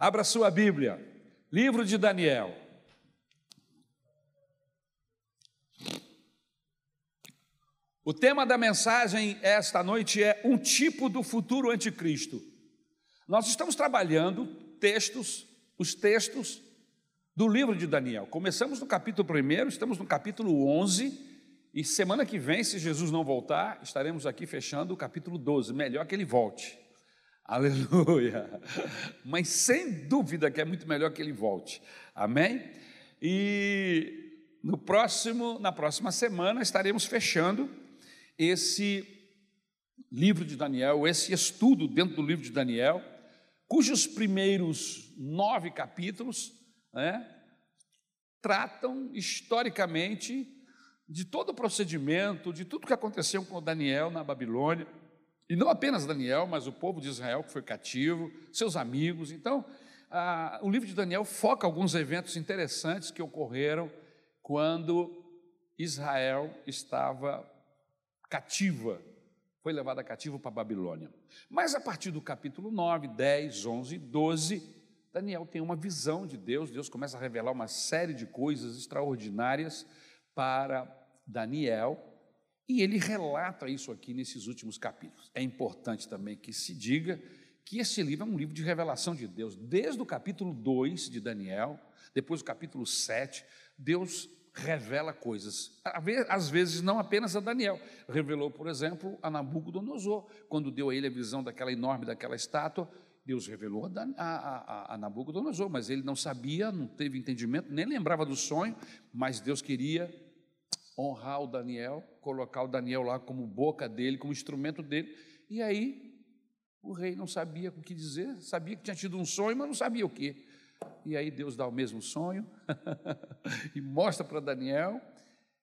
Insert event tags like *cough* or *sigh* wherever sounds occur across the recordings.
Abra sua Bíblia, livro de Daniel. O tema da mensagem esta noite é um tipo do futuro anticristo. Nós estamos trabalhando textos, os textos do livro de Daniel. Começamos no capítulo 1, estamos no capítulo 11, e semana que vem, se Jesus não voltar, estaremos aqui fechando o capítulo 12. Melhor que ele volte. *laughs* Aleluia. Mas sem dúvida que é muito melhor que ele volte. Amém? E no próximo, na próxima semana estaremos fechando esse livro de Daniel, esse estudo dentro do livro de Daniel, cujos primeiros nove capítulos né, tratam historicamente de todo o procedimento, de tudo que aconteceu com Daniel na Babilônia e não apenas Daniel, mas o povo de Israel que foi cativo, seus amigos. Então, o livro de Daniel foca alguns eventos interessantes que ocorreram quando Israel estava cativa, foi levada cativa para a Babilônia. Mas a partir do capítulo 9, 10, 11 e 12, Daniel tem uma visão de Deus, Deus começa a revelar uma série de coisas extraordinárias para Daniel, e ele relata isso aqui nesses últimos capítulos. É importante também que se diga que esse livro é um livro de revelação de Deus. Desde o capítulo 2 de Daniel, depois do capítulo 7, Deus revela coisas. Às vezes, não apenas a Daniel. Revelou, por exemplo, a Nabucodonosor, quando deu a ele a visão daquela enorme, daquela estátua. Deus revelou a, a, a, a Nabucodonosor, mas ele não sabia, não teve entendimento, nem lembrava do sonho, mas Deus queria honrar o Daniel, colocar o Daniel lá como boca dele, como instrumento dele. E aí o rei não sabia o que dizer, sabia que tinha tido um sonho, mas não sabia o que. E aí Deus dá o mesmo sonho *laughs* e mostra para Daniel,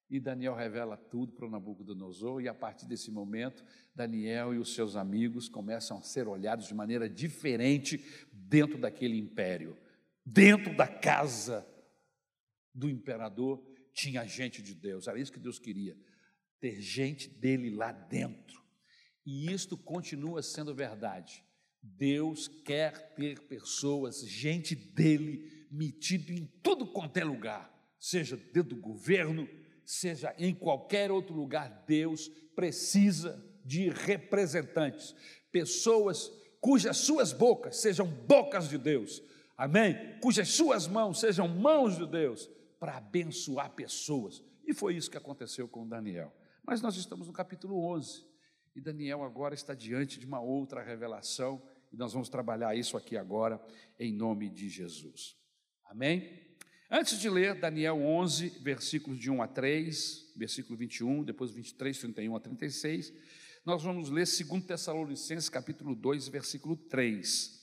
e Daniel revela tudo para o Nabucodonosor, e a partir desse momento, Daniel e os seus amigos começam a ser olhados de maneira diferente dentro daquele império, dentro da casa do imperador tinha gente de Deus, era isso que Deus queria, ter gente dele lá dentro. E isto continua sendo verdade. Deus quer ter pessoas, gente dele, metido em tudo quanto é lugar, seja dentro do governo, seja em qualquer outro lugar, Deus precisa de representantes, pessoas cujas suas bocas sejam bocas de Deus, amém? Cujas suas mãos sejam mãos de Deus, para abençoar pessoas. E foi isso que aconteceu com Daniel. Mas nós estamos no capítulo 11 e Daniel agora está diante de uma outra revelação e nós vamos trabalhar isso aqui agora em nome de Jesus. Amém? Antes de ler Daniel 11, versículos de 1 a 3, versículo 21, depois 23, 31 a 36, nós vamos ler 2 Tessalonicenses capítulo 2, versículo 3.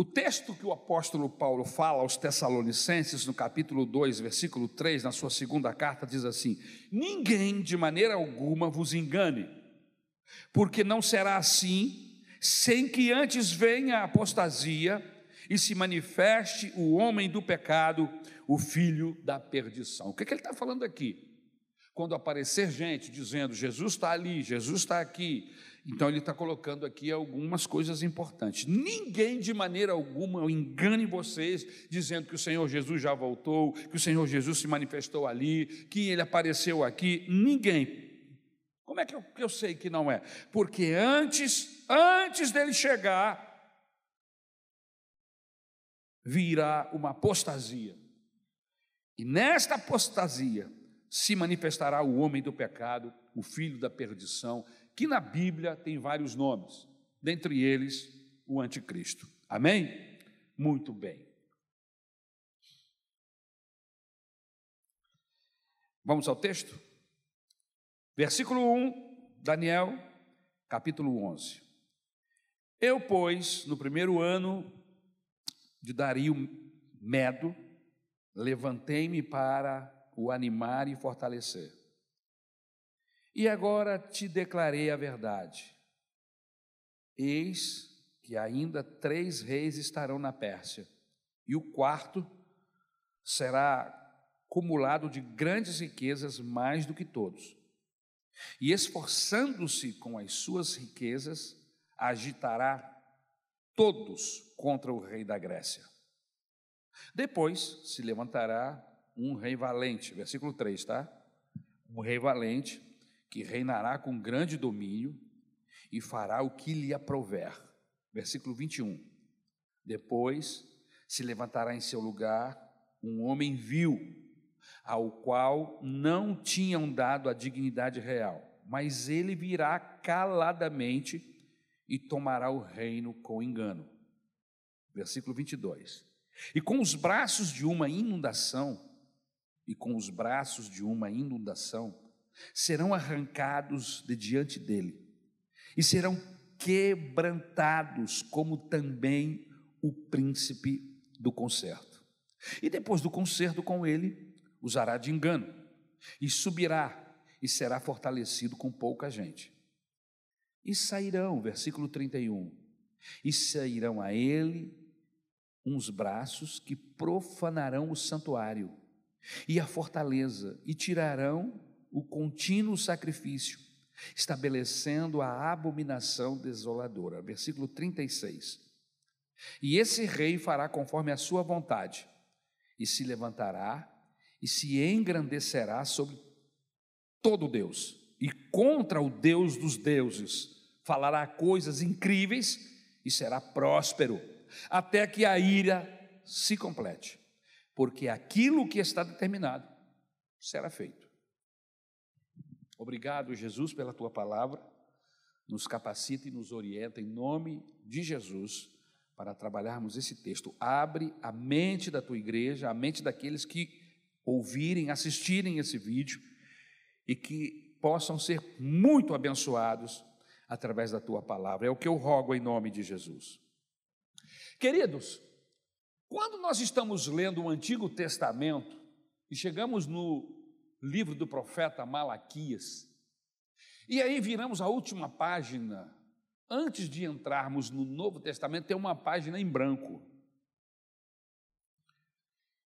O texto que o apóstolo Paulo fala aos Tessalonicenses, no capítulo 2, versículo 3, na sua segunda carta, diz assim: Ninguém de maneira alguma vos engane, porque não será assim, sem que antes venha a apostasia e se manifeste o homem do pecado, o filho da perdição. O que, é que ele está falando aqui? Quando aparecer gente dizendo Jesus está ali, Jesus está aqui, então ele está colocando aqui algumas coisas importantes. Ninguém de maneira alguma engane vocês dizendo que o Senhor Jesus já voltou, que o Senhor Jesus se manifestou ali, que ele apareceu aqui. Ninguém. Como é que eu, que eu sei que não é? Porque antes, antes dele chegar, virá uma apostasia. E nesta apostasia se manifestará o homem do pecado, o filho da perdição, que na Bíblia tem vários nomes, dentre eles o anticristo. Amém? Muito bem. Vamos ao texto? Versículo 1, Daniel, capítulo 11. Eu, pois, no primeiro ano de Dario Medo, levantei-me para o animar e fortalecer. E agora te declarei a verdade. Eis que ainda três reis estarão na Pérsia, e o quarto será cumulado de grandes riquezas mais do que todos. E esforçando-se com as suas riquezas, agitará todos contra o rei da Grécia. Depois se levantará um rei valente, versículo 3, tá? Um rei valente que reinará com grande domínio e fará o que lhe aprouver. Versículo 21. Depois se levantará em seu lugar um homem vil, ao qual não tinham dado a dignidade real, mas ele virá caladamente e tomará o reino com engano. Versículo 22. E com os braços de uma inundação, e com os braços de uma inundação, serão arrancados de diante dele, e serão quebrantados, como também o príncipe do concerto. E depois do concerto com ele, usará de engano, e subirá, e será fortalecido com pouca gente. E sairão, versículo 31, e sairão a ele uns braços que profanarão o santuário e a fortaleza, e tirarão o contínuo sacrifício, estabelecendo a abominação desoladora. Versículo 36. E esse rei fará conforme a sua vontade, e se levantará e se engrandecerá sobre todo Deus, e contra o Deus dos deuses falará coisas incríveis e será próspero, até que a ira se complete, porque aquilo que está determinado será feito. Obrigado, Jesus, pela tua palavra. Nos capacita e nos orienta em nome de Jesus para trabalharmos esse texto. Abre a mente da tua igreja, a mente daqueles que ouvirem, assistirem esse vídeo e que possam ser muito abençoados através da tua palavra. É o que eu rogo em nome de Jesus. Queridos, quando nós estamos lendo o Antigo Testamento e chegamos no livro do profeta Malaquias. E aí viramos a última página. Antes de entrarmos no Novo Testamento, tem uma página em branco.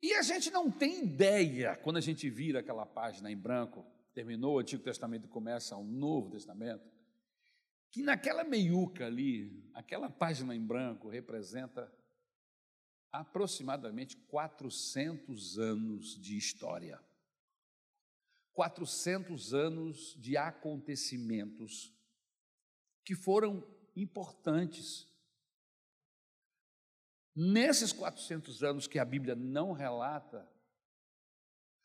E a gente não tem ideia, quando a gente vira aquela página em branco, terminou o Antigo Testamento e começa o Novo Testamento, que naquela meiuca ali, aquela página em branco representa aproximadamente 400 anos de história. 400 anos de acontecimentos que foram importantes. Nesses 400 anos que a Bíblia não relata,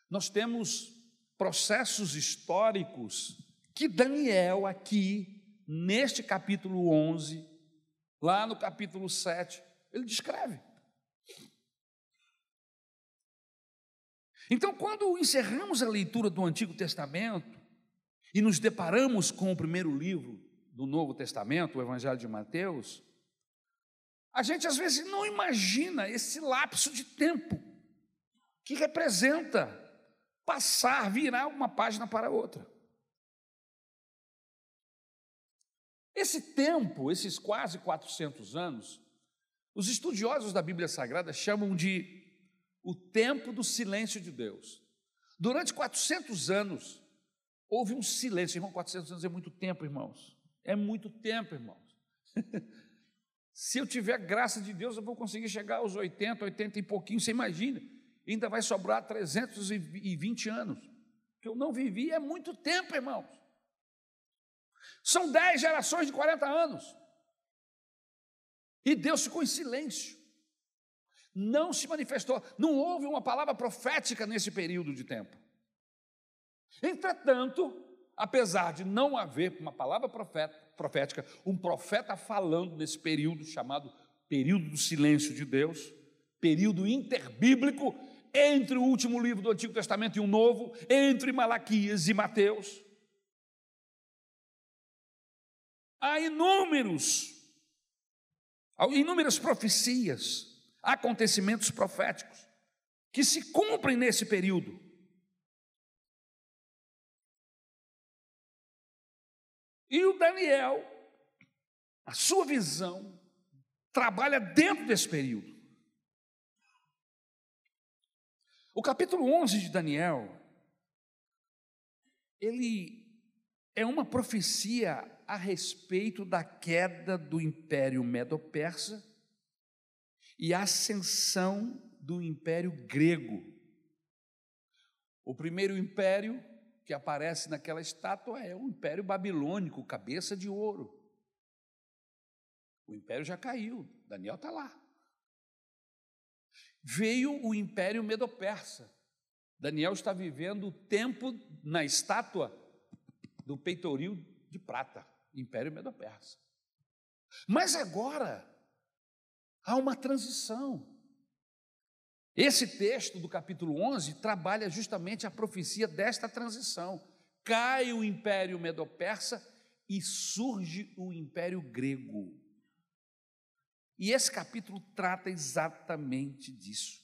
nós temos processos históricos que Daniel, aqui, neste capítulo 11, lá no capítulo 7, ele descreve. Então, quando encerramos a leitura do Antigo Testamento e nos deparamos com o primeiro livro do Novo Testamento, o Evangelho de Mateus, a gente às vezes não imagina esse lapso de tempo que representa passar, virar uma página para outra. Esse tempo, esses quase 400 anos, os estudiosos da Bíblia Sagrada chamam de o tempo do silêncio de Deus. Durante 400 anos, houve um silêncio. Irmão, 400 anos é muito tempo, irmãos. É muito tempo, irmãos. *laughs* Se eu tiver graça de Deus, eu vou conseguir chegar aos 80, 80 e pouquinho, você imagina. Ainda vai sobrar 320 anos. Que eu não vivi é muito tempo, irmãos. São 10 gerações de 40 anos. E Deus ficou em silêncio não se manifestou, não houve uma palavra profética nesse período de tempo. Entretanto, apesar de não haver uma palavra profética, um profeta falando nesse período chamado período do silêncio de Deus, período interbíblico entre o último livro do Antigo Testamento e o Novo, entre Malaquias e Mateus. Há inúmeros, inúmeras profecias acontecimentos proféticos que se cumprem nesse período. E o Daniel, a sua visão, trabalha dentro desse período. O capítulo 11 de Daniel, ele é uma profecia a respeito da queda do Império Medo-Persa e ascensão do Império Grego. O primeiro império que aparece naquela estátua é o Império Babilônico, cabeça de ouro. O império já caiu, Daniel está lá. Veio o Império Medo-Persa. Daniel está vivendo o tempo na estátua do peitoril de prata, Império Medo-Persa. Mas agora há uma transição. Esse texto do capítulo 11 trabalha justamente a profecia desta transição. Cai o Império Medo-Persa e surge o Império Grego. E esse capítulo trata exatamente disso.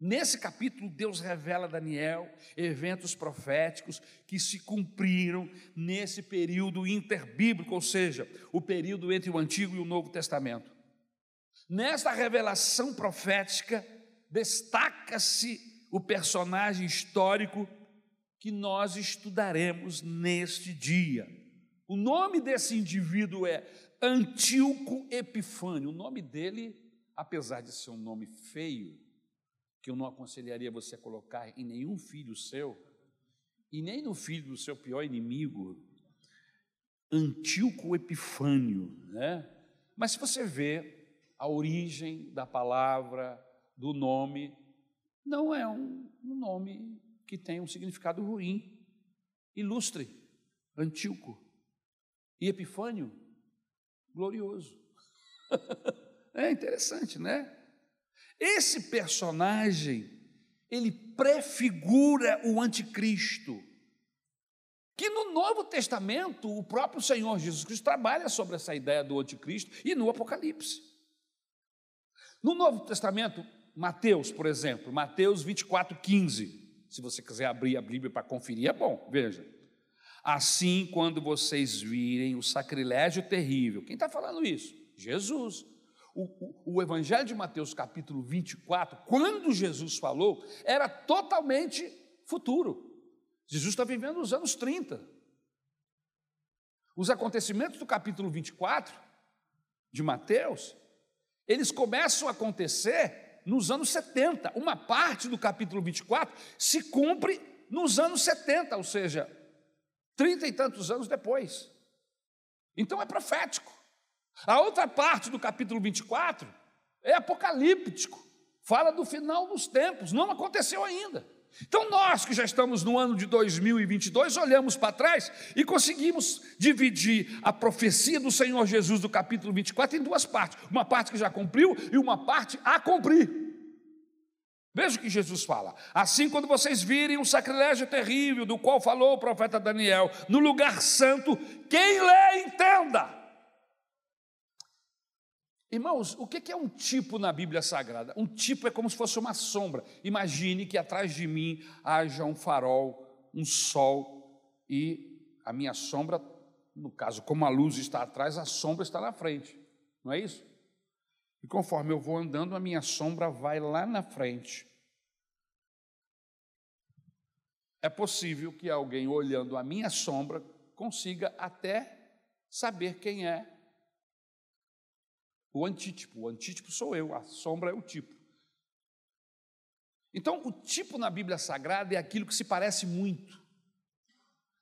Nesse capítulo, Deus revela a Daniel eventos proféticos que se cumpriram nesse período interbíblico, ou seja, o período entre o Antigo e o Novo Testamento. Nesta revelação profética, destaca-se o personagem histórico que nós estudaremos neste dia. O nome desse indivíduo é Antíoco Epifânio. O nome dele, apesar de ser um nome feio, que eu não aconselharia você a colocar em nenhum filho seu, e nem no filho do seu pior inimigo, Antíoco Epifânio, né? Mas se você vê a origem da palavra, do nome, não é um, um nome que tem um significado ruim. Ilustre, Antíoco e Epifânio, glorioso. *laughs* é interessante, né? Esse personagem, ele prefigura o anticristo. Que no Novo Testamento, o próprio Senhor Jesus Cristo trabalha sobre essa ideia do anticristo e no Apocalipse. No Novo Testamento, Mateus, por exemplo, Mateus 24, 15. Se você quiser abrir a Bíblia para conferir, é bom, veja. Assim, quando vocês virem o sacrilégio terrível, quem está falando isso? Jesus. O, o, o, Evangelho de Mateus, capítulo 24, quando Jesus falou, era totalmente futuro. Jesus está vivendo os anos 30. Os acontecimentos do capítulo 24 de Mateus, eles começam a acontecer nos anos 70. Uma parte do capítulo 24 se cumpre nos anos 70, ou seja, trinta e tantos anos depois. Então é profético. A outra parte do capítulo 24 é apocalíptico, fala do final dos tempos, não aconteceu ainda. Então, nós que já estamos no ano de 2022, olhamos para trás e conseguimos dividir a profecia do Senhor Jesus do capítulo 24 em duas partes: uma parte que já cumpriu e uma parte a cumprir. Veja o que Jesus fala. Assim, quando vocês virem um sacrilégio terrível, do qual falou o profeta Daniel, no lugar santo, quem lê, entenda. Irmãos, o que é um tipo na Bíblia Sagrada? Um tipo é como se fosse uma sombra. Imagine que atrás de mim haja um farol, um sol e a minha sombra, no caso, como a luz está atrás, a sombra está na frente. Não é isso? E conforme eu vou andando, a minha sombra vai lá na frente. É possível que alguém olhando a minha sombra consiga até saber quem é o antítipo. O antítipo sou eu, a sombra é o tipo. Então, o tipo na Bíblia Sagrada é aquilo que se parece muito.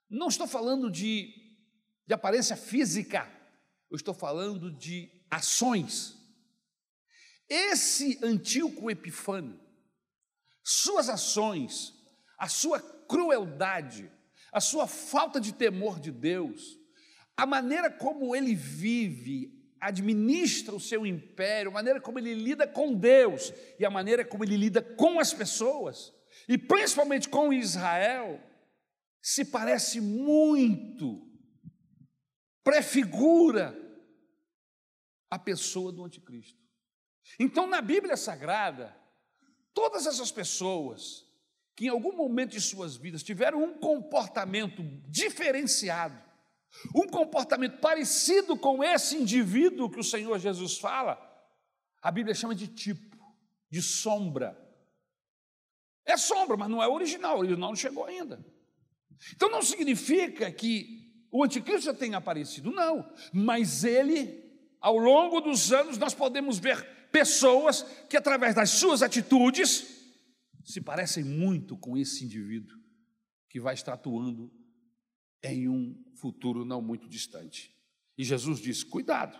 Não estou falando de, de aparência física, eu estou falando de ações. Esse Antíoco Epifânio, suas ações, a sua crueldade, a sua falta de temor de Deus, a maneira como ele vive, administra o seu império, a maneira como ele lida com Deus e a maneira como ele lida com as pessoas, e principalmente com Israel, se parece muito, prefigura a pessoa do anticristo. Então, na Bíblia Sagrada, todas essas pessoas que em algum momento de suas vidas tiveram um comportamento diferenciado, um comportamento parecido com esse indivíduo que o Senhor Jesus fala, a Bíblia chama de tipo, de sombra. É sombra, mas não é original, original não chegou ainda. Então não significa que o anticristo já tenha aparecido, não, mas ele, ao longo dos anos, nós podemos ver pessoas que, através das suas atitudes, se parecem muito com esse indivíduo que vai estar atuando em um futuro não muito distante. E Jesus diz: cuidado.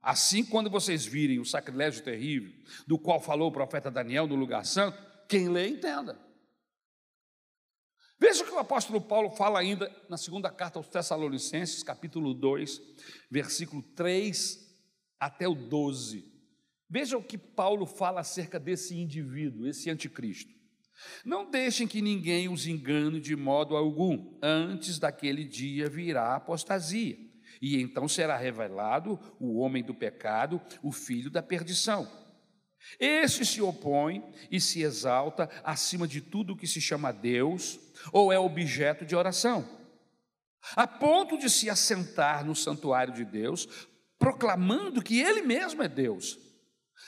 Assim, quando vocês virem o sacrilégio terrível, do qual falou o profeta Daniel no lugar santo, quem lê, entenda. Veja o que o apóstolo Paulo fala ainda na segunda carta aos Tessalonicenses, capítulo 2, versículo 3 até o 12. Veja o que Paulo fala acerca desse indivíduo, esse anticristo. Não deixem que ninguém os engane de modo algum, antes daquele dia virá a apostasia, e então será revelado o homem do pecado, o filho da perdição. Este se opõe e se exalta acima de tudo que se chama Deus ou é objeto de oração, a ponto de se assentar no santuário de Deus, proclamando que Ele mesmo é Deus.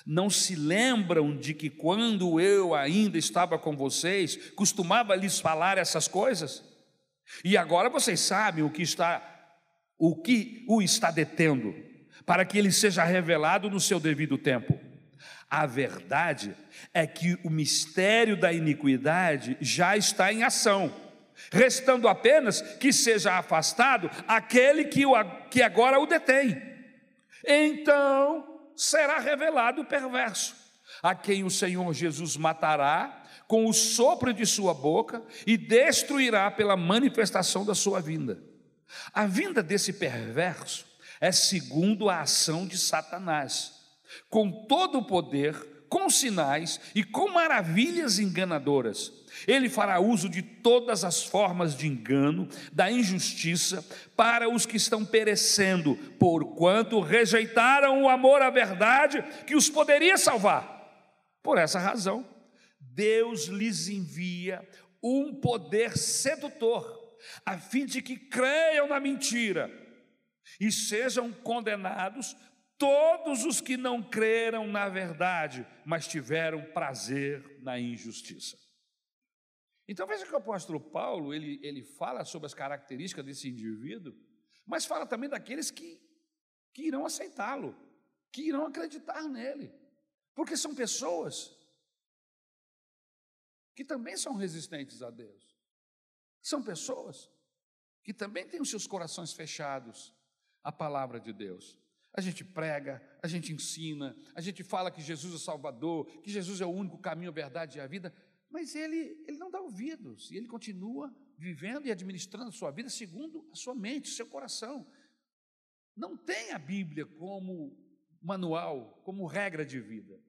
Não se lembram de que quando eu ainda estava com vocês, costumava lhes falar essas coisas? E agora vocês sabem o que está o que o está detendo, para que ele seja revelado no seu devido tempo. A verdade é que o mistério da iniquidade já está em ação, restando apenas que seja afastado aquele que, o, que agora o detém. Então será revelado o perverso, a quem o Senhor Jesus matará com o sopro de sua boca e destruirá pela manifestação da sua vinda. A vinda desse perverso é segundo a ação de Satanás com todo o poder, com sinais e com maravilhas enganadoras. Ele fará uso de todas as formas de engano, da injustiça, para os que estão perecendo, porquanto rejeitaram o amor à verdade que os poderia salvar. Por essa razão, Deus lhes envia um poder sedutor, a fim de que creiam na mentira e sejam condenados todos os que não creram na verdade, mas tiveram prazer na injustiça. Então veja que o apóstolo Paulo, ele, ele fala sobre as características desse indivíduo, mas fala também daqueles que, que irão aceitá-lo, que irão acreditar nele, porque são pessoas que também são resistentes a Deus, são pessoas que também têm os seus corações fechados à palavra de Deus. A gente prega, a gente ensina, a gente fala que Jesus é Salvador, que Jesus é o único caminho, a verdade e a vida, mas ele, ele não dá ouvidos e ele continua vivendo e administrando sua vida segundo a sua mente, seu coração. Não tem a Bíblia como manual, como regra de vida.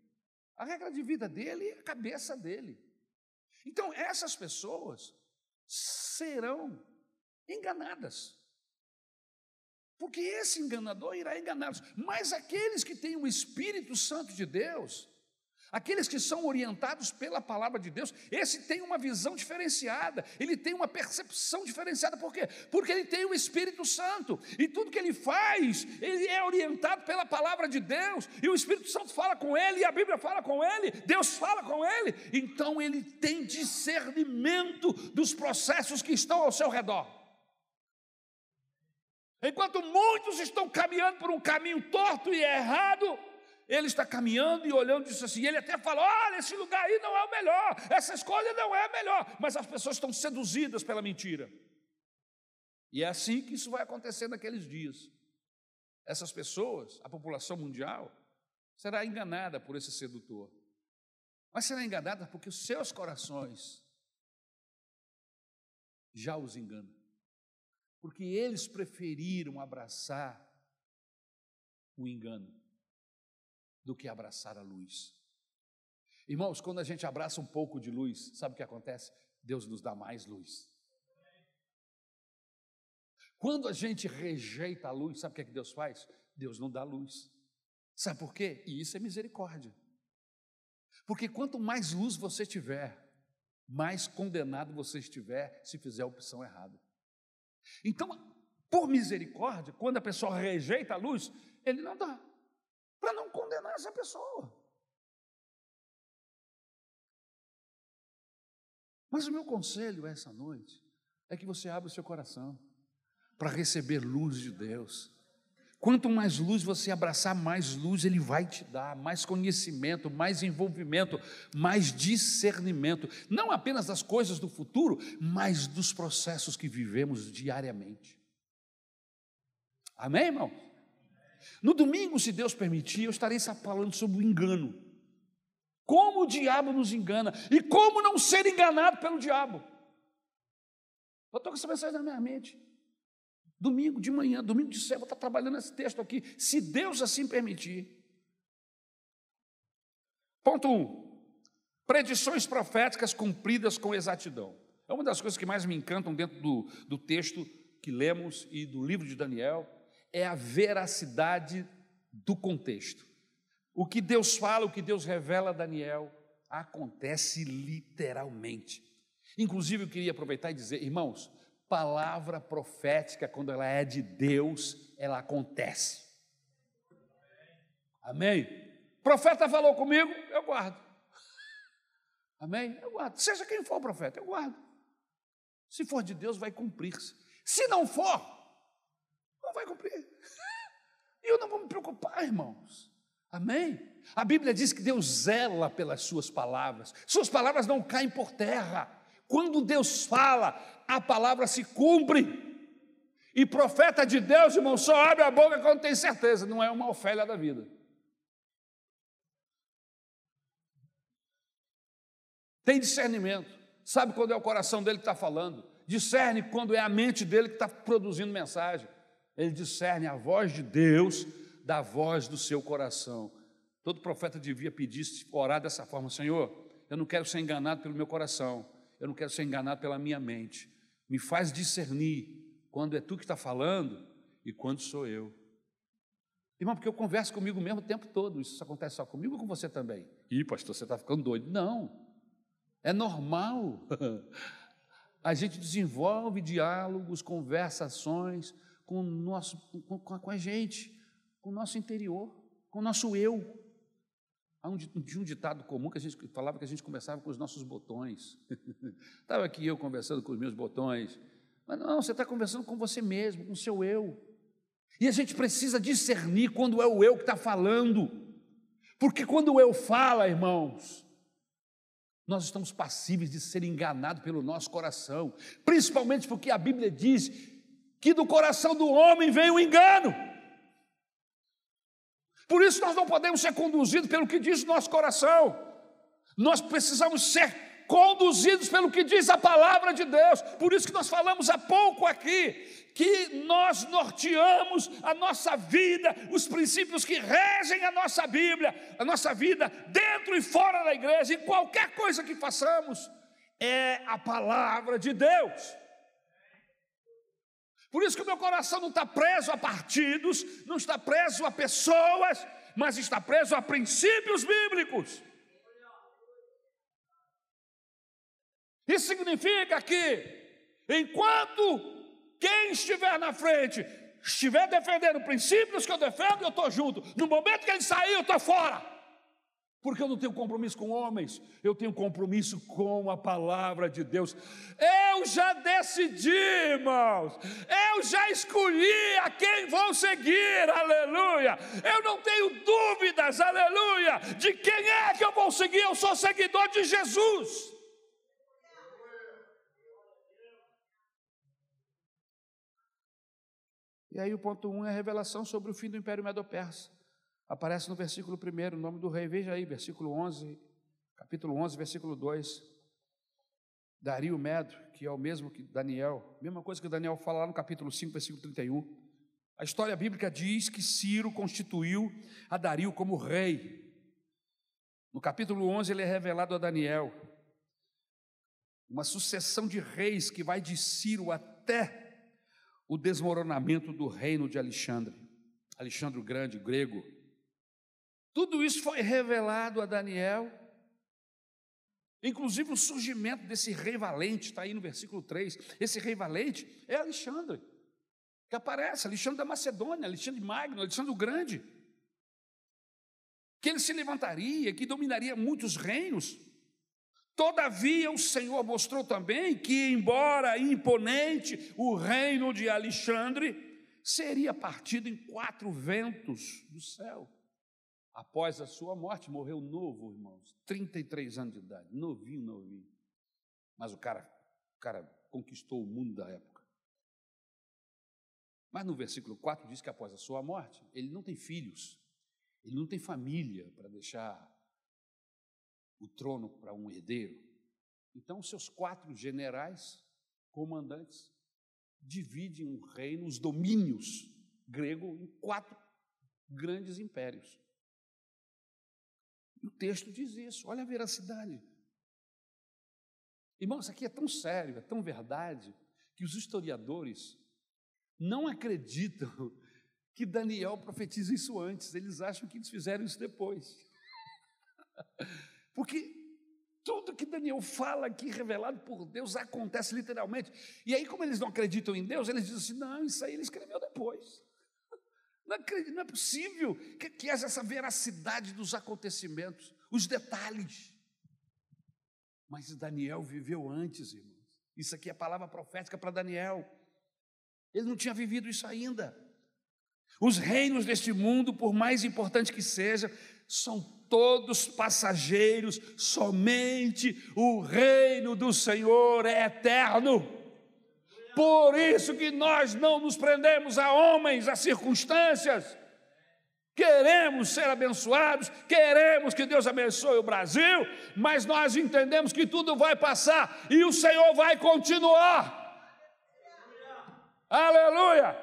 A regra de vida dele é a cabeça dele. Então, essas pessoas serão enganadas. Porque esse enganador irá enganá-los. Mas aqueles que têm o Espírito Santo de Deus, aqueles que são orientados pela palavra de Deus, esse tem uma visão diferenciada, ele tem uma percepção diferenciada. Por quê? Porque ele tem o Espírito Santo. E tudo que ele faz, ele é orientado pela palavra de Deus. E o Espírito Santo fala com ele, e a Bíblia fala com ele, Deus fala com ele. Então ele tem discernimento dos processos que estão ao seu redor. Enquanto muitos estão caminhando por um caminho torto e errado, ele está caminhando e olhando disse assim, ele até fala: olha, esse lugar aí não é o melhor, essa escolha não é a melhor, mas as pessoas estão seduzidas pela mentira. E é assim que isso vai acontecer naqueles dias. Essas pessoas, a população mundial, será enganada por esse sedutor. Mas será enganada porque os seus corações já os enganam porque eles preferiram abraçar o engano do que abraçar a luz. Irmãos, quando a gente abraça um pouco de luz, sabe o que acontece? Deus nos dá mais luz. Quando a gente rejeita a luz, sabe o que, é que Deus faz? Deus não dá luz. Sabe por quê? E isso é misericórdia. Porque quanto mais luz você tiver, mais condenado você estiver se fizer a opção errada. Então, por misericórdia, quando a pessoa rejeita a luz, ele não dá, para não essa pessoa. Mas o meu conselho essa noite é que você abra o seu coração para receber luz de Deus. Quanto mais luz você abraçar, mais luz ele vai te dar, mais conhecimento, mais envolvimento, mais discernimento, não apenas das coisas do futuro, mas dos processos que vivemos diariamente. Amém, irmão? No domingo, se Deus permitir, eu estarei falando sobre o engano. Como o diabo nos engana e como não ser enganado pelo diabo. Eu estou com essa mensagem na minha mente. Domingo de manhã, domingo de cedo, vou estar trabalhando esse texto aqui, se Deus assim permitir. Ponto 1. Um, predições proféticas cumpridas com exatidão. É uma das coisas que mais me encantam dentro do, do texto que lemos e do livro de Daniel, é a veracidade do contexto. O que Deus fala, o que Deus revela a Daniel, acontece literalmente. Inclusive, eu queria aproveitar e dizer, irmãos, palavra profética, quando ela é de Deus, ela acontece. Amém? profeta falou comigo, eu guardo. Amém? Eu guardo. Seja quem for o profeta, eu guardo. Se for de Deus, vai cumprir-se. Se não for, vai cumprir. E eu não vou me preocupar, irmãos. Amém? A Bíblia diz que Deus zela pelas suas palavras. Suas palavras não caem por terra. Quando Deus fala, a palavra se cumpre. E profeta de Deus, irmão, só abre a boca quando tem certeza, não é uma oferta da vida. Tem discernimento, sabe quando é o coração dele que está falando, discerne quando é a mente dele que está produzindo mensagem. Ele discerne a voz de Deus da voz do seu coração. Todo profeta devia pedir, orar dessa forma: Senhor, eu não quero ser enganado pelo meu coração, eu não quero ser enganado pela minha mente. Me faz discernir quando é tu que está falando e quando sou eu. Irmão, porque eu converso comigo mesmo o tempo todo. Isso acontece só comigo ou com você também? Ih, pastor, você está ficando doido. Não. É normal. *laughs* A gente desenvolve diálogos, conversações com, nosso, com, com a gente, com o nosso interior, com o nosso eu. Há um, um ditado comum que a gente falava que a gente conversava com os nossos botões. *laughs* Estava aqui eu conversando com os meus botões. Mas não, você está conversando com você mesmo, com o seu eu. E a gente precisa discernir quando é o eu que está falando. Porque quando o eu fala, irmãos, nós estamos passíveis de ser enganados pelo nosso coração. Principalmente porque a Bíblia diz que do coração do homem vem o engano. Por isso nós não podemos ser conduzidos pelo que diz o nosso coração. Nós precisamos ser conduzidos pelo que diz a palavra de Deus. Por isso que nós falamos há pouco aqui que nós norteamos a nossa vida, os princípios que regem a nossa Bíblia, a nossa vida dentro e fora da igreja, e qualquer coisa que façamos é a palavra de Deus. Por isso que o meu coração não está preso a partidos, não está preso a pessoas, mas está preso a princípios bíblicos. Isso significa que, enquanto quem estiver na frente estiver defendendo princípios que eu defendo, eu estou junto. No momento que ele sair, eu estou fora porque eu não tenho compromisso com homens, eu tenho compromisso com a palavra de Deus. Eu já decidi, irmãos, eu já escolhi a quem vou seguir, aleluia. Eu não tenho dúvidas, aleluia, de quem é que eu vou seguir, eu sou seguidor de Jesus. E aí o ponto 1 um é a revelação sobre o fim do Império Medo-Persa. Aparece no versículo 1, o nome do rei, veja aí, versículo 11, capítulo 11, versículo 2. Dario Medo, que é o mesmo que Daniel, mesma coisa que Daniel fala lá no capítulo 5, versículo 31. A história bíblica diz que Ciro constituiu a Dario como rei. No capítulo 11 ele é revelado a Daniel. Uma sucessão de reis que vai de Ciro até o desmoronamento do reino de Alexandre. Alexandre o Grande, grego, tudo isso foi revelado a Daniel, inclusive o surgimento desse rei valente, está aí no versículo 3. Esse rei valente é Alexandre, que aparece, Alexandre da Macedônia, Alexandre Magno, Alexandre o Grande. Que ele se levantaria, que dominaria muitos reinos. Todavia, o Senhor mostrou também que, embora imponente o reino de Alexandre, seria partido em quatro ventos do céu. Após a sua morte, morreu novo, irmãos, 33 anos de idade, novinho, novinho. Mas o cara, o cara conquistou o mundo da época. Mas no versículo 4 diz que após a sua morte, ele não tem filhos, ele não tem família para deixar o trono para um herdeiro. Então, seus quatro generais, comandantes, dividem o reino, os domínios grego, em quatro grandes impérios. O texto diz isso, olha a veracidade. Irmãos, isso aqui é tão sério, é tão verdade, que os historiadores não acreditam que Daniel profetiza isso antes, eles acham que eles fizeram isso depois. Porque tudo que Daniel fala aqui, revelado por Deus, acontece literalmente. E aí, como eles não acreditam em Deus, eles dizem assim: não, isso aí ele escreveu depois. Não, não é possível que, que haja essa veracidade dos acontecimentos, os detalhes. Mas Daniel viveu antes, irmãos. Isso aqui é palavra profética para Daniel. Ele não tinha vivido isso ainda. Os reinos deste mundo, por mais importante que seja, são todos passageiros, somente o reino do Senhor é eterno. Por isso que nós não nos prendemos a homens, a circunstâncias. Queremos ser abençoados, queremos que Deus abençoe o Brasil, mas nós entendemos que tudo vai passar e o Senhor vai continuar. Aleluia!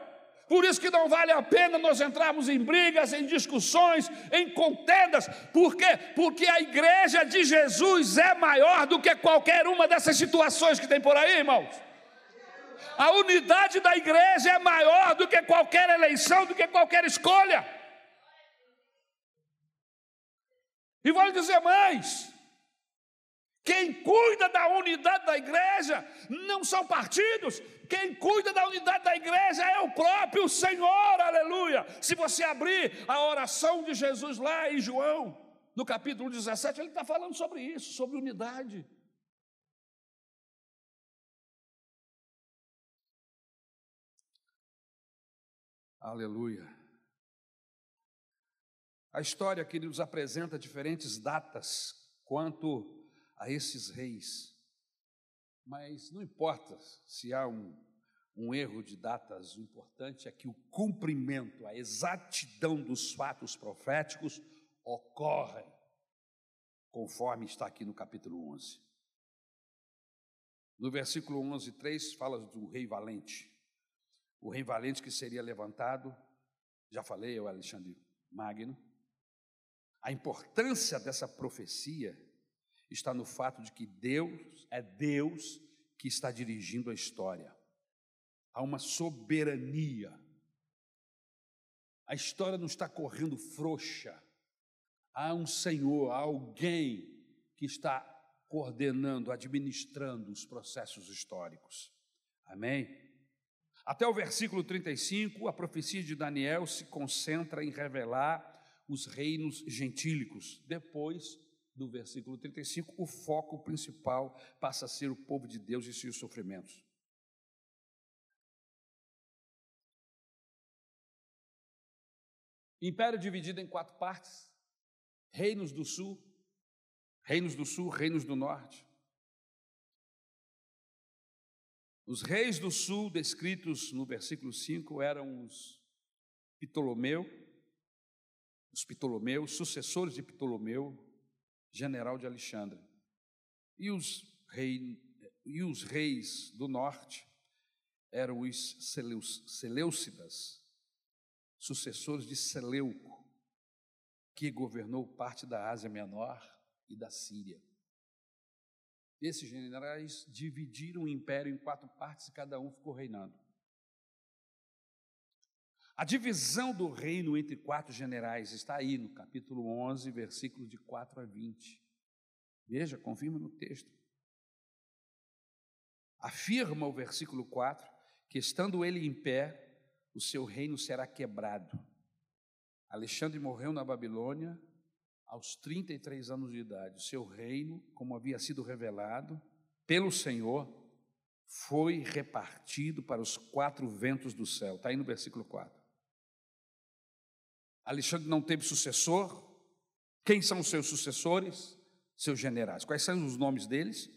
Por isso que não vale a pena nós entrarmos em brigas, em discussões, em contendas. Por quê? Porque a igreja de Jesus é maior do que qualquer uma dessas situações que tem por aí, irmãos. A unidade da igreja é maior do que qualquer eleição, do que qualquer escolha. E vou lhe dizer mais: quem cuida da unidade da igreja não são partidos, quem cuida da unidade da igreja é o próprio Senhor, aleluia. Se você abrir a oração de Jesus lá em João, no capítulo 17, ele está falando sobre isso, sobre unidade. Aleluia. A história que nos apresenta diferentes datas quanto a esses reis. Mas não importa se há um, um erro de datas, o importante é que o cumprimento, a exatidão dos fatos proféticos ocorre, conforme está aqui no capítulo 11. No versículo 11, 3, fala do rei valente. O rei valente que seria levantado, já falei, é o Alexandre Magno. A importância dessa profecia está no fato de que Deus é Deus que está dirigindo a história. Há uma soberania. A história não está correndo frouxa. Há um Senhor, há alguém que está coordenando, administrando os processos históricos. Amém? Até o versículo 35, a profecia de Daniel se concentra em revelar os reinos gentílicos. Depois, do versículo 35, o foco principal passa a ser o povo de Deus e seus sofrimentos. Império dividido em quatro partes: reinos do sul, reinos do sul, reinos do norte. Os reis do sul, descritos no versículo 5, eram os Ptolomeu, os Ptolomeus, sucessores de Ptolomeu, general de Alexandre. E os, rei, e os reis do norte eram os Seleucidas, sucessores de Seleuco, que governou parte da Ásia Menor e da Síria. Esses generais dividiram o império em quatro partes e cada um ficou reinando. A divisão do reino entre quatro generais está aí no capítulo 11, versículos de 4 a 20. Veja, confirma no texto. Afirma o versículo 4 que, estando ele em pé, o seu reino será quebrado. Alexandre morreu na Babilônia aos 33 anos de idade. O seu reino, como havia sido revelado pelo Senhor, foi repartido para os quatro ventos do céu. Está aí no versículo 4. Alexandre não teve sucessor. Quem são os seus sucessores? Seus generais. Quais são os nomes deles?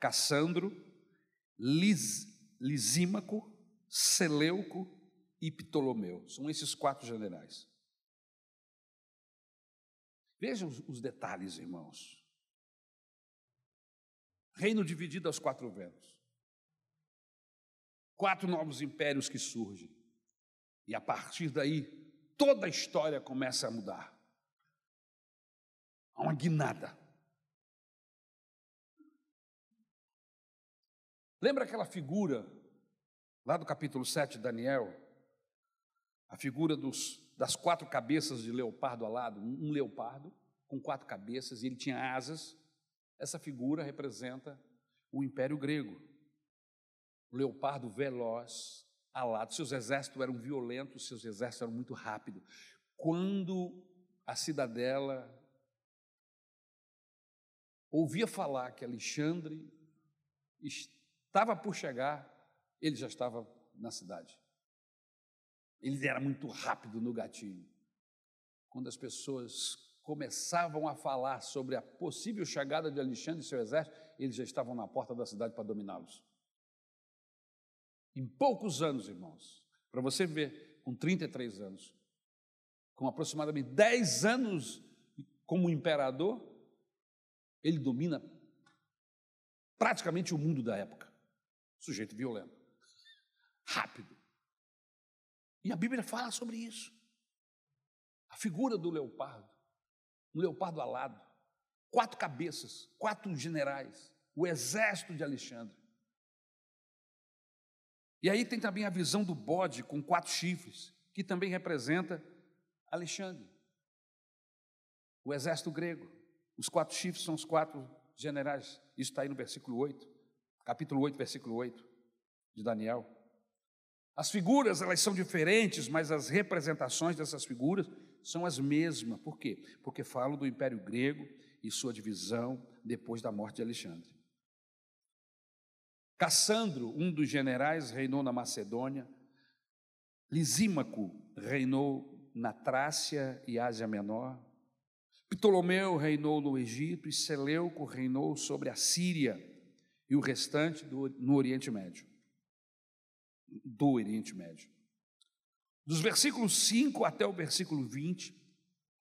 Cassandro, Lis, Lisímaco, Seleuco e Ptolomeu. São esses quatro generais. Vejam os detalhes, irmãos. Reino dividido aos quatro ventos. Quatro novos impérios que surgem. E a partir daí, toda a história começa a mudar. Há uma guinada. Lembra aquela figura, lá do capítulo 7 de Daniel? A figura dos, das quatro cabeças de leopardo alado, um leopardo com quatro cabeças e ele tinha asas. Essa figura representa o Império Grego. O leopardo veloz, alado, seus exércitos eram violentos, seus exércitos eram muito rápidos. Quando a cidadela ouvia falar que Alexandre estava por chegar, ele já estava na cidade. Ele era muito rápido no gatilho. Quando as pessoas começavam a falar sobre a possível chegada de Alexandre e seu exército, eles já estavam na porta da cidade para dominá-los. Em poucos anos, irmãos, para você ver, com 33 anos, com aproximadamente 10 anos como imperador, ele domina praticamente o mundo da época. Sujeito violento, rápido. E a Bíblia fala sobre isso. A figura do leopardo, um leopardo alado, quatro cabeças, quatro generais, o exército de Alexandre. E aí tem também a visão do bode com quatro chifres, que também representa Alexandre, o exército grego. Os quatro chifres são os quatro generais, isso está aí no versículo 8 capítulo 8, versículo 8 de Daniel. As figuras, elas são diferentes, mas as representações dessas figuras são as mesmas. Por quê? Porque falam do Império Grego e sua divisão depois da morte de Alexandre. Cassandro, um dos generais, reinou na Macedônia. Lisímaco reinou na Trácia e Ásia Menor. Ptolomeu reinou no Egito e Seleuco reinou sobre a Síria e o restante do, no Oriente Médio. Do Oriente Médio. Dos versículos 5 até o versículo 20,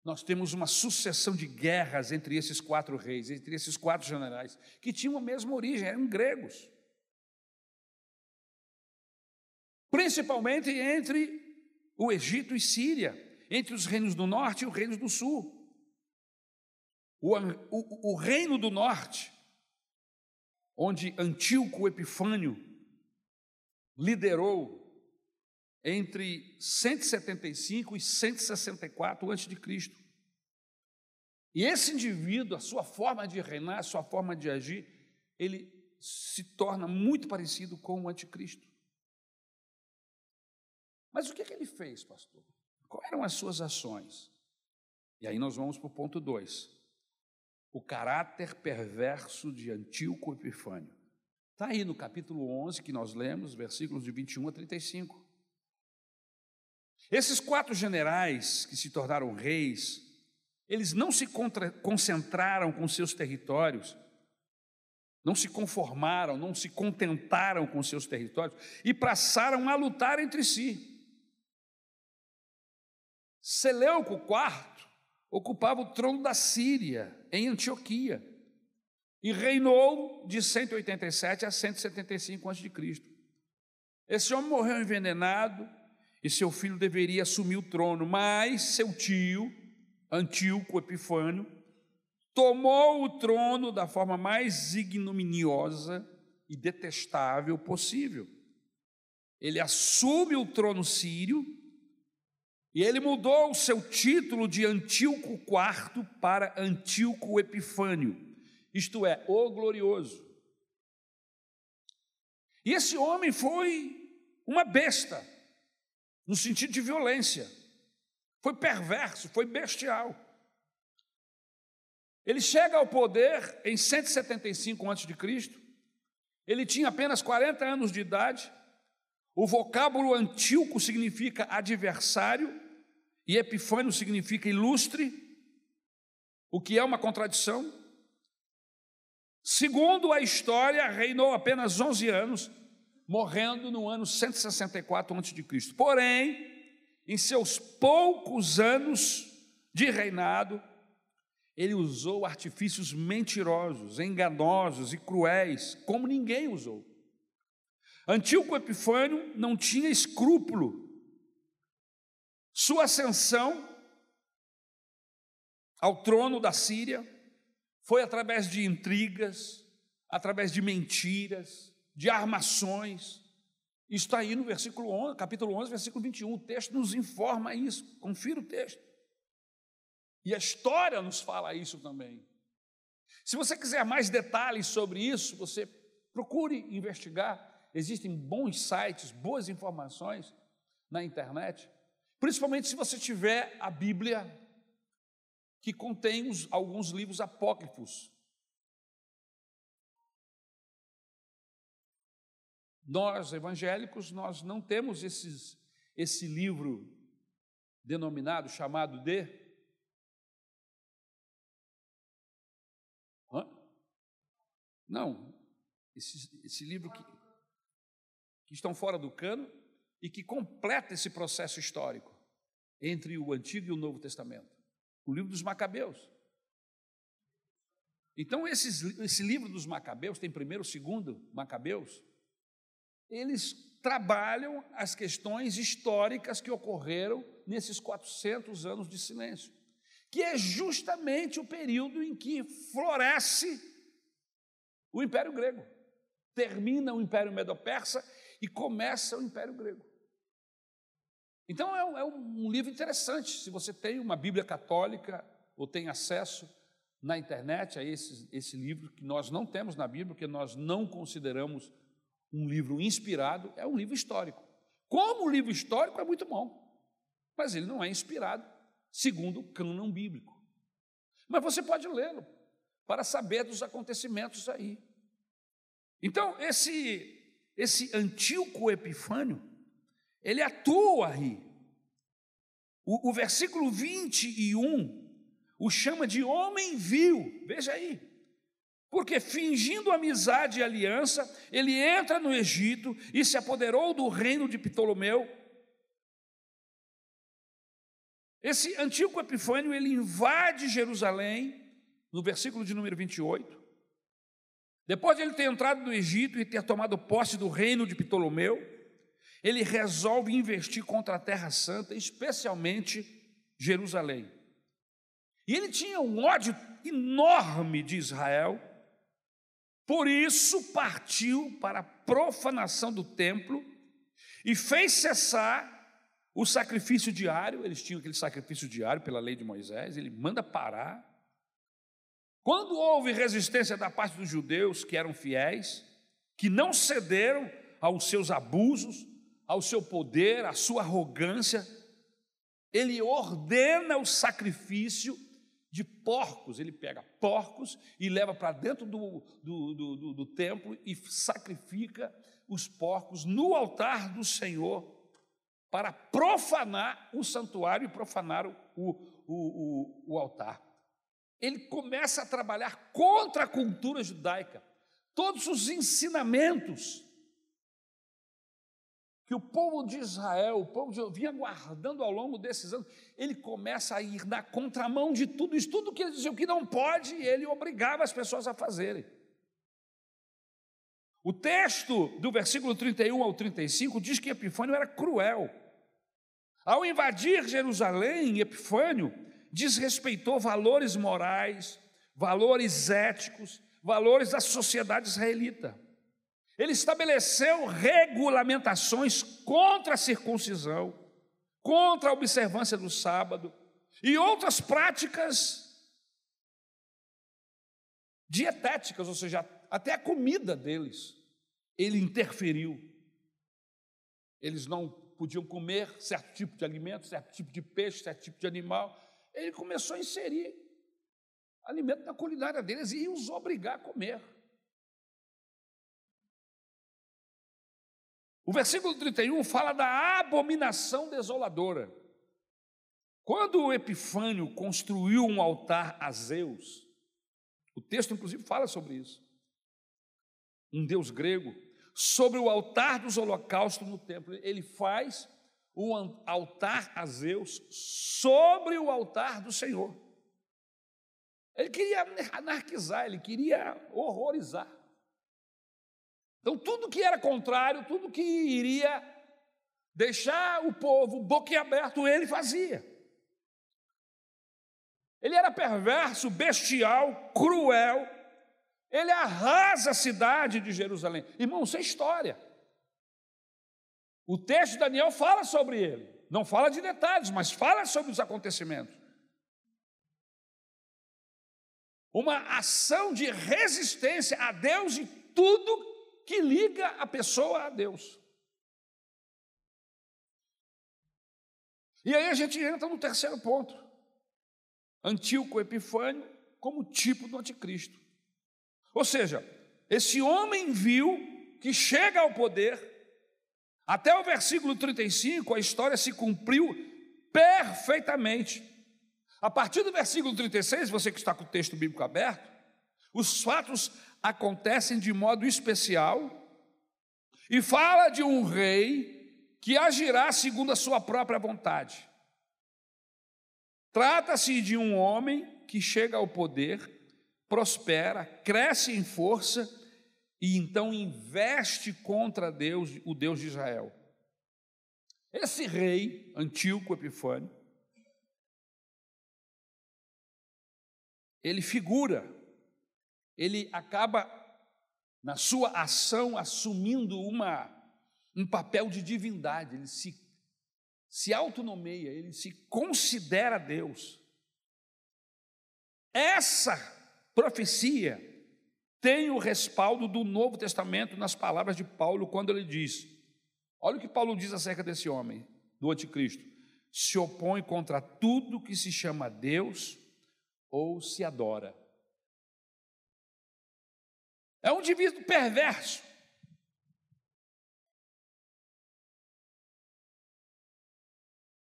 nós temos uma sucessão de guerras entre esses quatro reis, entre esses quatro generais, que tinham a mesma origem, eram gregos. Principalmente entre o Egito e Síria, entre os reinos do norte e os reinos do sul. O, o, o reino do norte onde Antíoco Epifânio liderou entre 175 e 164 a.C. E esse indivíduo, a sua forma de reinar, a sua forma de agir, ele se torna muito parecido com o anticristo. Mas o que, é que ele fez, pastor? Quais eram as suas ações? E aí nós vamos para o ponto 2 o caráter perverso de Antíoco Epifânio. Está aí no capítulo 11 que nós lemos, versículos de 21 a 35. Esses quatro generais que se tornaram reis, eles não se concentraram com seus territórios, não se conformaram, não se contentaram com seus territórios e passaram a lutar entre si. Seleuco IV ocupava o trono da Síria, em Antioquia, e reinou de 187 a 175 a.C. Esse homem morreu envenenado e seu filho deveria assumir o trono, mas seu tio, Antíoco Epifânio, tomou o trono da forma mais ignominiosa e detestável possível. Ele assume o trono sírio e ele mudou o seu título de Antíoco IV para Antíoco Epifânio, isto é, o glorioso. E esse homem foi uma besta, no sentido de violência, foi perverso, foi bestial. Ele chega ao poder em 175 a.C., Ele tinha apenas 40 anos de idade. O vocábulo Antíoco significa adversário e Epifânio significa ilustre, o que é uma contradição. Segundo a história, reinou apenas 11 anos, morrendo no ano 164 a.C. Porém, em seus poucos anos de reinado, ele usou artifícios mentirosos, enganosos e cruéis, como ninguém usou. Antíoco Epifânio não tinha escrúpulo. Sua ascensão ao trono da Síria foi através de intrigas, através de mentiras, de armações. Está aí no versículo 11, capítulo 11, versículo 21. O texto nos informa isso. Confira o texto. E a história nos fala isso também. Se você quiser mais detalhes sobre isso, você procure investigar. Existem bons sites, boas informações na internet, principalmente se você tiver a Bíblia, que contém os, alguns livros apócrifos. Nós, evangélicos, nós não temos esses, esse livro denominado, chamado de Não, esse, esse livro que, que estão fora do cano e que completa esse processo histórico entre o Antigo e o Novo Testamento. O livro dos Macabeus. Então, esses, esse livro dos Macabeus, tem primeiro, segundo Macabeus, eles trabalham as questões históricas que ocorreram nesses 400 anos de silêncio, que é justamente o período em que floresce o Império Grego. Termina o Império Medo-Persa e começa o Império Grego. Então é, é um livro interessante. Se você tem uma Bíblia católica ou tem acesso na internet a esse, esse livro, que nós não temos na Bíblia, porque nós não consideramos um livro inspirado, é um livro histórico. Como livro histórico é muito bom, mas ele não é inspirado segundo o cânon bíblico. Mas você pode lê-lo, para saber dos acontecimentos aí. Então, esse esse Antíoco Epifânio, ele atua aí. O, o versículo 21 o chama de homem vil, veja aí. Porque fingindo amizade e aliança, ele entra no Egito e se apoderou do reino de Ptolomeu. Esse Antíoco Epifânio, ele invade Jerusalém, no versículo de número 28. Depois de ele ter entrado no Egito e ter tomado posse do reino de Ptolomeu, ele resolve investir contra a Terra Santa, especialmente Jerusalém. E ele tinha um ódio enorme de Israel, por isso partiu para a profanação do templo e fez cessar o sacrifício diário. Eles tinham aquele sacrifício diário pela lei de Moisés, ele manda parar quando houve resistência da parte dos judeus que eram fiéis, que não cederam aos seus abusos, ao seu poder, à sua arrogância, ele ordena o sacrifício de porcos. Ele pega porcos e leva para dentro do, do, do, do, templo e sacrifica os porcos no altar do Senhor para profanar o santuário e profanar o, o, o, o altar ele começa a trabalhar contra a cultura judaica. Todos os ensinamentos que o povo de Israel, o povo de vinha guardando ao longo desses anos, ele começa a ir na contramão de tudo isso, tudo que ele dizia que não pode, ele obrigava as pessoas a fazerem. O texto do versículo 31 ao 35 diz que Epifânio era cruel. Ao invadir Jerusalém, Epifânio desrespeitou valores morais, valores éticos, valores da sociedade israelita. Ele estabeleceu regulamentações contra a circuncisão, contra a observância do sábado e outras práticas dietéticas, ou seja, até a comida deles, ele interferiu. Eles não podiam comer certo tipo de alimento, certo tipo de peixe, certo tipo de animal, ele começou a inserir alimento na culinária deles e os obrigar a comer. O versículo 31 fala da abominação desoladora. Quando Epifânio construiu um altar a Zeus, o texto inclusive fala sobre isso. Um deus grego, sobre o altar dos holocaustos no templo, ele faz um altar a Zeus sobre o altar do Senhor. Ele queria anarquizar, ele queria horrorizar. Então, tudo que era contrário, tudo que iria deixar o povo boquiaberto, ele fazia. Ele era perverso, bestial, cruel. Ele arrasa a cidade de Jerusalém. Irmão, isso é história. O texto de Daniel fala sobre ele. Não fala de detalhes, mas fala sobre os acontecimentos. Uma ação de resistência a Deus e tudo que liga a pessoa a Deus. E aí a gente entra no terceiro ponto. Antíoco Epifânio como tipo do anticristo. Ou seja, esse homem viu que chega ao poder, até o versículo 35 a história se cumpriu perfeitamente. A partir do versículo 36, você que está com o texto bíblico aberto, os fatos acontecem de modo especial e fala de um rei que agirá segundo a sua própria vontade. Trata-se de um homem que chega ao poder, prospera, cresce em força e então investe contra Deus, o Deus de Israel. Esse rei, Antíoco Epifânio, ele figura ele acaba, na sua ação, assumindo uma, um papel de divindade, ele se, se autonomeia, ele se considera Deus. Essa profecia tem o respaldo do Novo Testamento nas palavras de Paulo, quando ele diz: olha o que Paulo diz acerca desse homem, do anticristo: se opõe contra tudo que se chama Deus ou se adora. É um indivíduo perverso.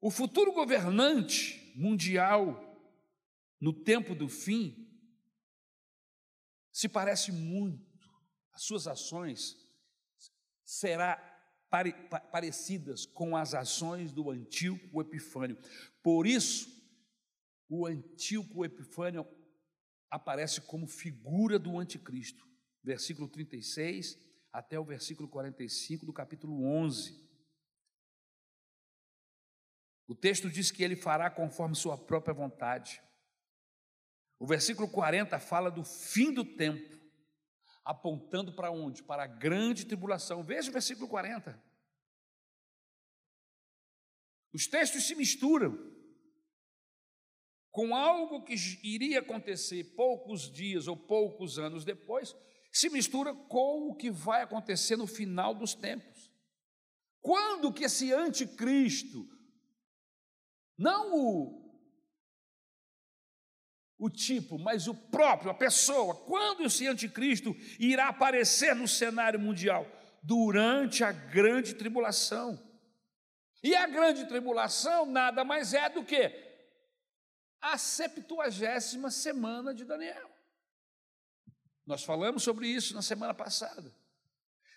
O futuro governante mundial, no tempo do fim, se parece muito, as suas ações será pare, parecidas com as ações do Antíoco Epifânio. Por isso, o Antíoco Epifânio aparece como figura do anticristo versículo 36 até o versículo 45 do capítulo 11. O texto diz que ele fará conforme sua própria vontade. O versículo 40 fala do fim do tempo, apontando para onde? Para a grande tribulação. Veja o versículo 40. Os textos se misturam com algo que iria acontecer poucos dias ou poucos anos depois, se mistura com o que vai acontecer no final dos tempos. Quando que esse anticristo, não o, o tipo, mas o próprio, a pessoa, quando esse anticristo irá aparecer no cenário mundial? Durante a grande tribulação. E a grande tribulação nada mais é do que a septuagésima semana de Daniel. Nós falamos sobre isso na semana passada.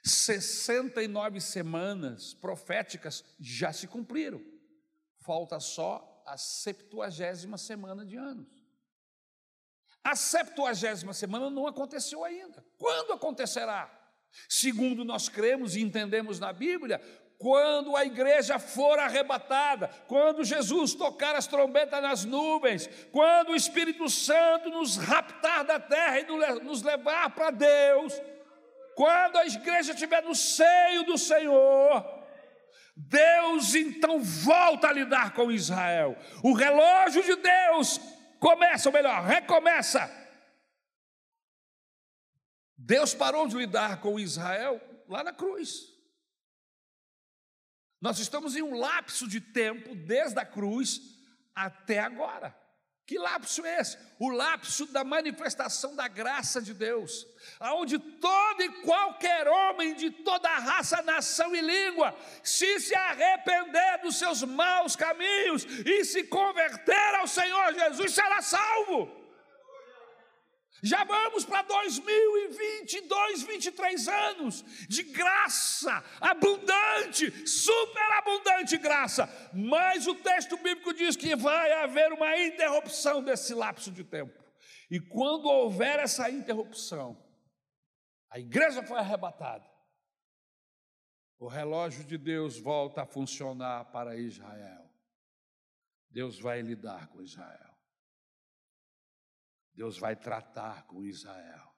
69 semanas proféticas já se cumpriram. Falta só a septuagésima semana de anos. A septuagésima semana não aconteceu ainda. Quando acontecerá? Segundo nós cremos e entendemos na Bíblia, quando a igreja for arrebatada, quando Jesus tocar as trombetas nas nuvens, quando o Espírito Santo nos raptar da terra e nos levar para Deus, quando a igreja estiver no seio do Senhor, Deus então volta a lidar com Israel. O relógio de Deus começa, ou melhor, recomeça. Deus parou de lidar com Israel lá na cruz. Nós estamos em um lapso de tempo desde a cruz até agora, Que lapso é esse? O lapso da manifestação da graça de Deus, aonde todo e qualquer homem de toda raça, nação e língua, se se arrepender dos seus maus caminhos e se converter ao Senhor Jesus, será salvo. Já vamos para 2022, 23 anos de graça abundante, superabundante graça. Mas o texto bíblico diz que vai haver uma interrupção desse lapso de tempo. E quando houver essa interrupção, a igreja foi arrebatada. O relógio de Deus volta a funcionar para Israel. Deus vai lidar com Israel. Deus vai tratar com Israel,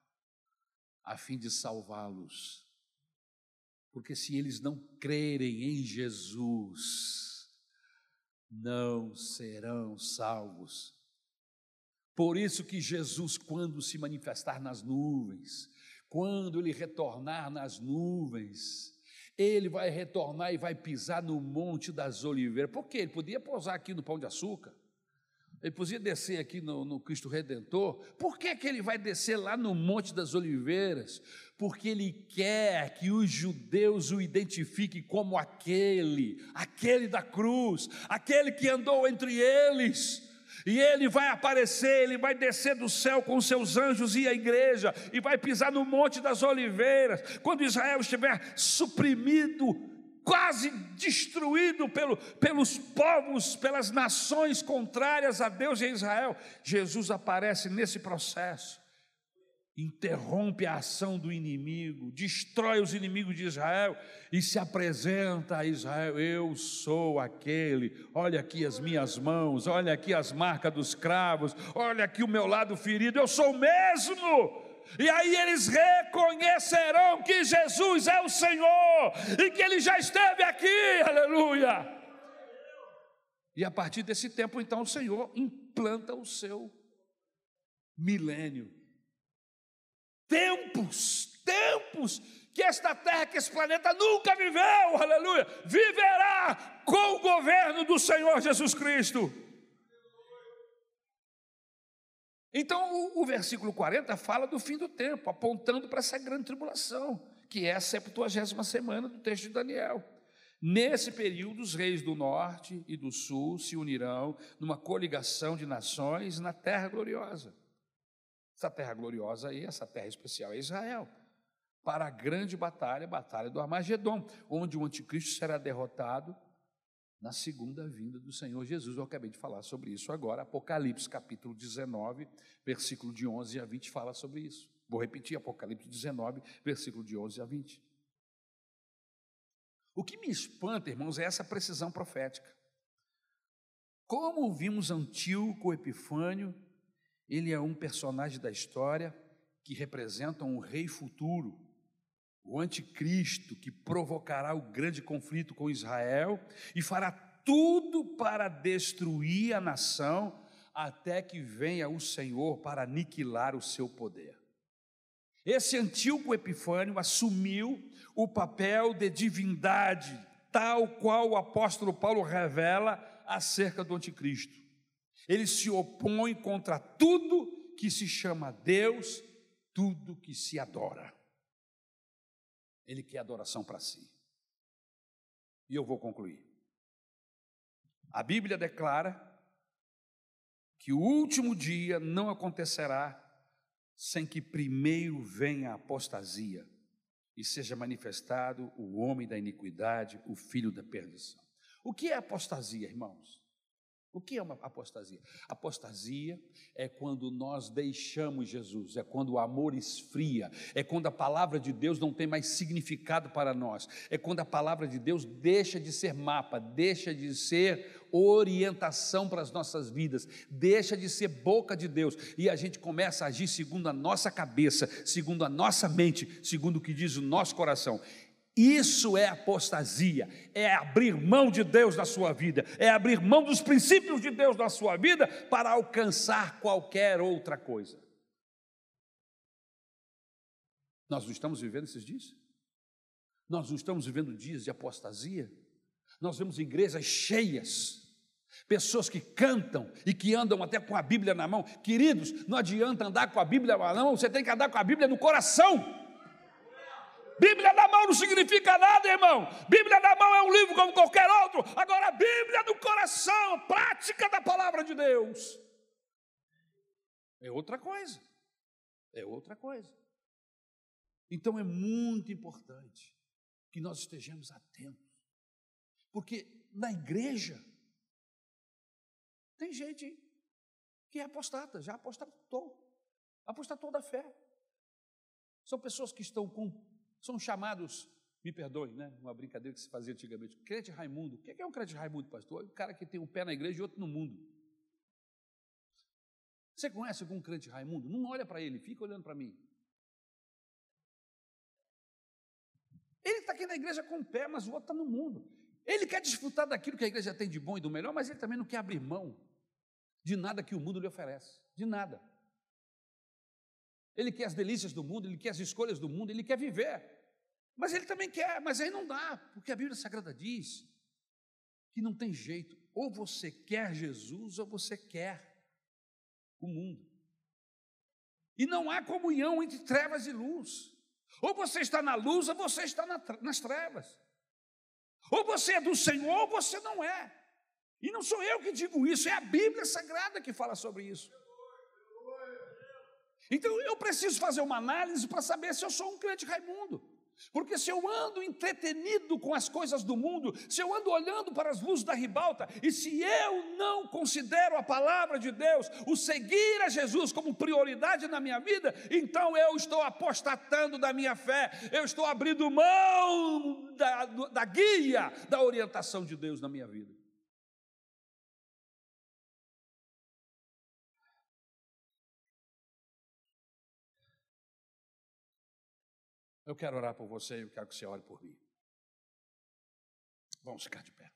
a fim de salvá-los. Porque se eles não crerem em Jesus, não serão salvos. Por isso que Jesus, quando se manifestar nas nuvens, quando ele retornar nas nuvens, ele vai retornar e vai pisar no Monte das Oliveiras. Por quê? Ele podia pousar aqui no Pão de Açúcar. Ele podia descer aqui no, no, Cristo Redentor. Por que, que ele vai descer lá no Monte das Oliveiras? Porque ele quer que os judeus o identifiquem como aquele, aquele da cruz, aquele que andou entre eles. E ele vai aparecer, ele vai descer do céu com seus anjos e a igreja, e vai pisar no Monte das Oliveiras. Quando Israel estiver suprimido quase destruído pelo, pelos povos, pelas nações contrárias a Deus e a Israel. Jesus aparece nesse processo, interrompe a ação do inimigo, destrói os inimigos de Israel e se apresenta a Israel: Eu sou aquele, olha aqui as minhas mãos, olha aqui as marcas dos cravos, olha aqui o meu lado ferido, eu sou o mesmo e aí eles reconhecerão que Jesus é o Senhor e que Ele já esteve aqui, aleluia. E a partir desse tempo, então, o Senhor implanta o seu milênio. Tempos, tempos que esta terra, que esse planeta nunca viveu, aleluia, viverá com o governo do Senhor Jesus Cristo. Então, o, o, versículo 40 fala do fim do tempo, apontando para essa grande tribulação, que é a 70 semana do texto de Daniel. Nesse período, os reis do norte e do sul se unirão numa coligação de nações na terra gloriosa. Essa terra gloriosa aí, essa terra especial é Israel, para a grande batalha, a batalha do Armagedon, onde o anticristo será derrotado na segunda vinda do Senhor Jesus. Eu acabei de falar sobre isso agora. Apocalipse capítulo 19, versículo de 11 a 20 fala sobre isso. Vou repetir Apocalipse 19, versículo de 11 a 20. O que me espanta, irmãos, é essa precisão profética. Como vimos Antíoco Epifânio, ele é um personagem da história que representa um rei futuro, o anticristo que provocará o grande conflito com Israel e fará tudo para destruir a nação até que venha o Senhor para aniquilar o seu poder. Esse Antíoco Epifânio assumiu o papel de divindade, tal qual o apóstolo Paulo revela acerca do anticristo. Ele se opõe contra tudo que se chama Deus, tudo que se adora. Ele quer adoração para si. E eu vou concluir. A Bíblia declara que o último dia não acontecerá sem que primeiro venha a apostasia e seja manifestado o homem da iniquidade, o filho da perdição. O que é apostasia, irmãos? O que é uma apostasia? Apostasia é quando nós deixamos Jesus, é quando o amor esfria, é quando a palavra de Deus não tem mais significado para nós, é quando a palavra de Deus deixa de ser mapa, deixa de ser orientação para as nossas vidas, deixa de ser boca de Deus e a gente começa a agir segundo a nossa cabeça, segundo a nossa mente, segundo o que diz o nosso coração. Isso é apostasia, é abrir mão de Deus na sua vida, é abrir mão dos princípios de Deus na sua vida para alcançar qualquer outra coisa. Nós não estamos vivendo esses dias? Nós não estamos vivendo dias de apostasia? Nós vemos igrejas cheias, Pessoas que cantam e que andam até com a Bíblia na mão. Queridos, não adianta andar com a Bíblia na mão, você tem que andar com a Bíblia no coração. Bíblia na mão não significa nada, irmão. Bíblia na mão é um livro como qualquer outro. Agora, Bíblia no coração, prática da palavra de Deus. É outra coisa. É outra coisa. Então é muito importante que nós estejamos atentos. Porque na igreja tem gente que é apostata, já apostatou, apostatou da fé. São pessoas que estão com são chamados, me perdoe, né? Uma brincadeira que se fazia antigamente. Crente Raimundo. O que é um crente Raimundo, pastor? É um cara que tem um pé na igreja e outro no mundo. Você conhece algum crente Raimundo? Não olha para ele, fica olhando para mim. Ele está aqui na igreja com o pé, mas o outro está no mundo. Ele quer desfrutar daquilo que a igreja tem de bom e do melhor, mas ele também não quer abrir mão de nada que o mundo lhe oferece. De nada. Ele quer as delícias do mundo, ele quer as escolhas do mundo, ele quer viver. Mas ele também quer, mas aí não dá, porque a Bíblia Sagrada diz que não tem jeito. Ou você quer Jesus ou você quer o mundo. E não há comunhão entre trevas e luz. Ou você está na luz ou você está nas trevas. Ou você é do Senhor ou você não é. E não sou eu que digo isso, é a Bíblia Sagrada que fala sobre isso. Então eu preciso fazer uma análise para saber se eu sou um crente Raimundo. Porque se eu ando entretenido com as coisas do mundo, se eu ando olhando para as luzes da ribalta, e se eu não considero a palavra de Deus, o seguir a Jesus como prioridade na minha vida, então eu estou apostatando da minha fé, eu estou abrindo mão da, da guia, da orientação de Deus na minha vida. Eu quero orar por você e eu quero que você ore por mim. Vamos ficar de pé.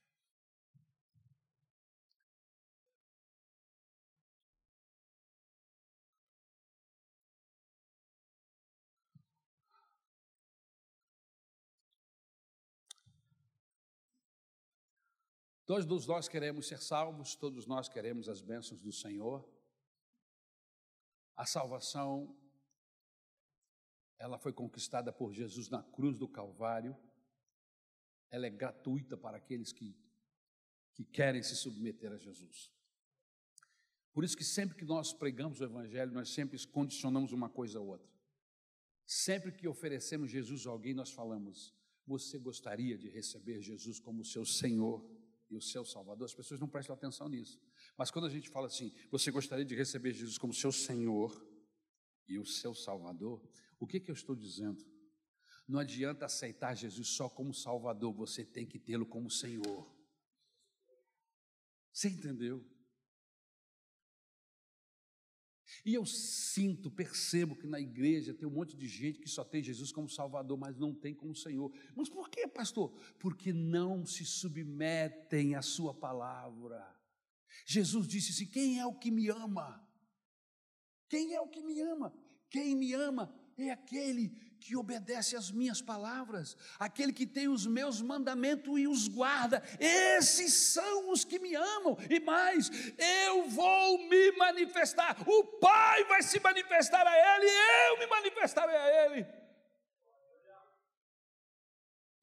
Todos nós queremos ser salvos, todos nós queremos as bênçãos do Senhor. A salvação ela foi conquistada por Jesus na cruz do Calvário, ela é gratuita para aqueles que, que querem se submeter a Jesus. Por isso que sempre que nós pregamos o Evangelho, nós sempre condicionamos uma coisa a outra. Sempre que oferecemos Jesus a alguém, nós falamos: Você gostaria de receber Jesus como seu Senhor e o seu Salvador? As pessoas não prestam atenção nisso. Mas quando a gente fala assim, você gostaria de receber Jesus como seu Senhor e o seu Salvador, o que, que eu estou dizendo? Não adianta aceitar Jesus só como Salvador, você tem que tê-lo como Senhor. Você entendeu? E eu sinto, percebo que na igreja tem um monte de gente que só tem Jesus como Salvador, mas não tem como Senhor. Mas por que, pastor? Porque não se submetem à Sua palavra. Jesus disse assim: Quem é o que me ama? Quem é o que me ama? Quem me ama é aquele que obedece às minhas palavras, aquele que tem os meus mandamentos e os guarda. Esses são os que me amam, e mais, eu vou me manifestar. O Pai vai se manifestar a Ele, eu me manifestarei a Ele.